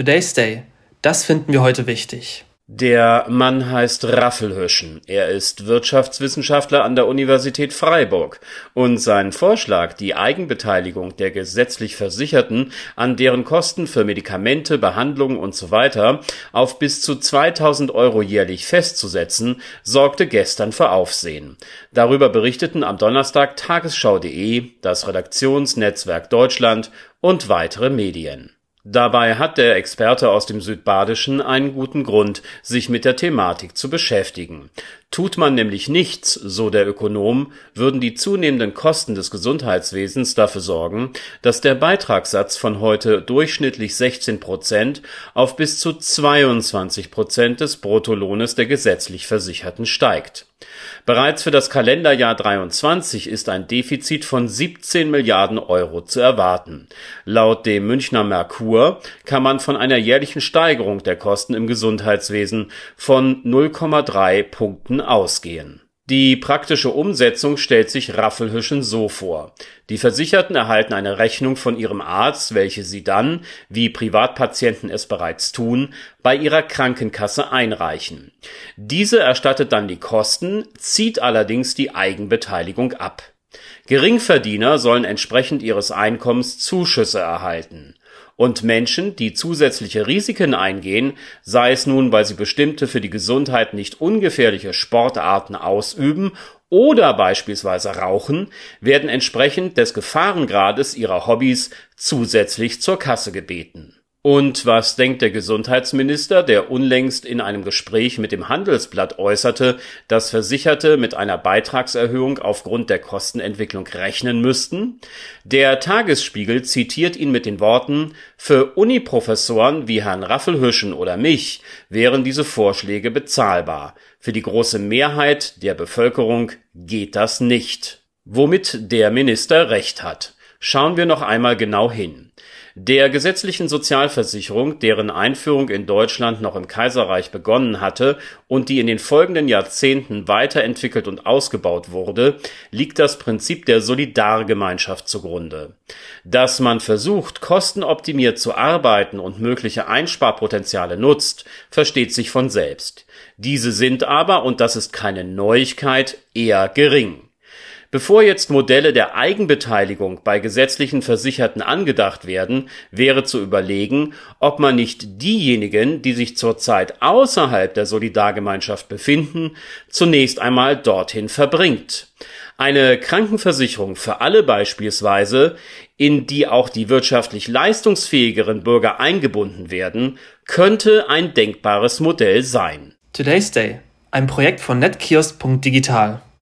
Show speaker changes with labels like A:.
A: Today's Day. Das finden wir heute wichtig.
B: Der Mann heißt Raffelhüschen. Er ist Wirtschaftswissenschaftler an der Universität Freiburg. Und sein Vorschlag, die Eigenbeteiligung der gesetzlich Versicherten an deren Kosten für Medikamente, Behandlungen usw. So auf bis zu 2000 Euro jährlich festzusetzen, sorgte gestern für Aufsehen. Darüber berichteten am Donnerstag Tagesschau.de, das Redaktionsnetzwerk Deutschland und weitere Medien. Dabei hat der Experte aus dem Südbadischen einen guten Grund, sich mit der Thematik zu beschäftigen. Tut man nämlich nichts, so der Ökonom, würden die zunehmenden Kosten des Gesundheitswesens dafür sorgen, dass der Beitragssatz von heute durchschnittlich 16 Prozent auf bis zu 22 Prozent des Bruttolohnes der gesetzlich Versicherten steigt Bereits für das Kalenderjahr 23 ist ein Defizit von 17 Milliarden Euro zu erwarten. Laut dem Münchner Merkur kann man von einer jährlichen Steigerung der Kosten im Gesundheitswesen von 0,3 Punkten ausgehen die praktische Umsetzung stellt sich Raffelhüschen so vor. Die Versicherten erhalten eine Rechnung von ihrem Arzt, welche sie dann, wie Privatpatienten es bereits tun, bei ihrer Krankenkasse einreichen. Diese erstattet dann die Kosten, zieht allerdings die Eigenbeteiligung ab. Geringverdiener sollen entsprechend ihres Einkommens Zuschüsse erhalten. Und Menschen, die zusätzliche Risiken eingehen, sei es nun, weil sie bestimmte für die Gesundheit nicht ungefährliche Sportarten ausüben oder beispielsweise rauchen, werden entsprechend des Gefahrengrades ihrer Hobbys zusätzlich zur Kasse gebeten und was denkt der Gesundheitsminister, der unlängst in einem Gespräch mit dem Handelsblatt äußerte, dass Versicherte mit einer Beitragserhöhung aufgrund der Kostenentwicklung rechnen müssten? Der Tagesspiegel zitiert ihn mit den Worten, für Uniprofessoren wie Herrn Raffelhüschen oder mich wären diese Vorschläge bezahlbar. Für die große Mehrheit der Bevölkerung geht das nicht. Womit der Minister recht hat. Schauen wir noch einmal genau hin der gesetzlichen Sozialversicherung, deren Einführung in Deutschland noch im Kaiserreich begonnen hatte und die in den folgenden Jahrzehnten weiterentwickelt und ausgebaut wurde, liegt das Prinzip der Solidargemeinschaft zugrunde. Dass man versucht, kostenoptimiert zu arbeiten und mögliche Einsparpotenziale nutzt, versteht sich von selbst. Diese sind aber, und das ist keine Neuigkeit, eher gering Bevor jetzt Modelle der Eigenbeteiligung bei gesetzlichen Versicherten angedacht werden, wäre zu überlegen, ob man nicht diejenigen, die sich zurzeit außerhalb der Solidargemeinschaft befinden, zunächst einmal dorthin verbringt. Eine Krankenversicherung für alle beispielsweise, in die auch die wirtschaftlich leistungsfähigeren Bürger eingebunden werden, könnte ein denkbares Modell sein.
A: Today's Day, ein Projekt von netkiosk.digital.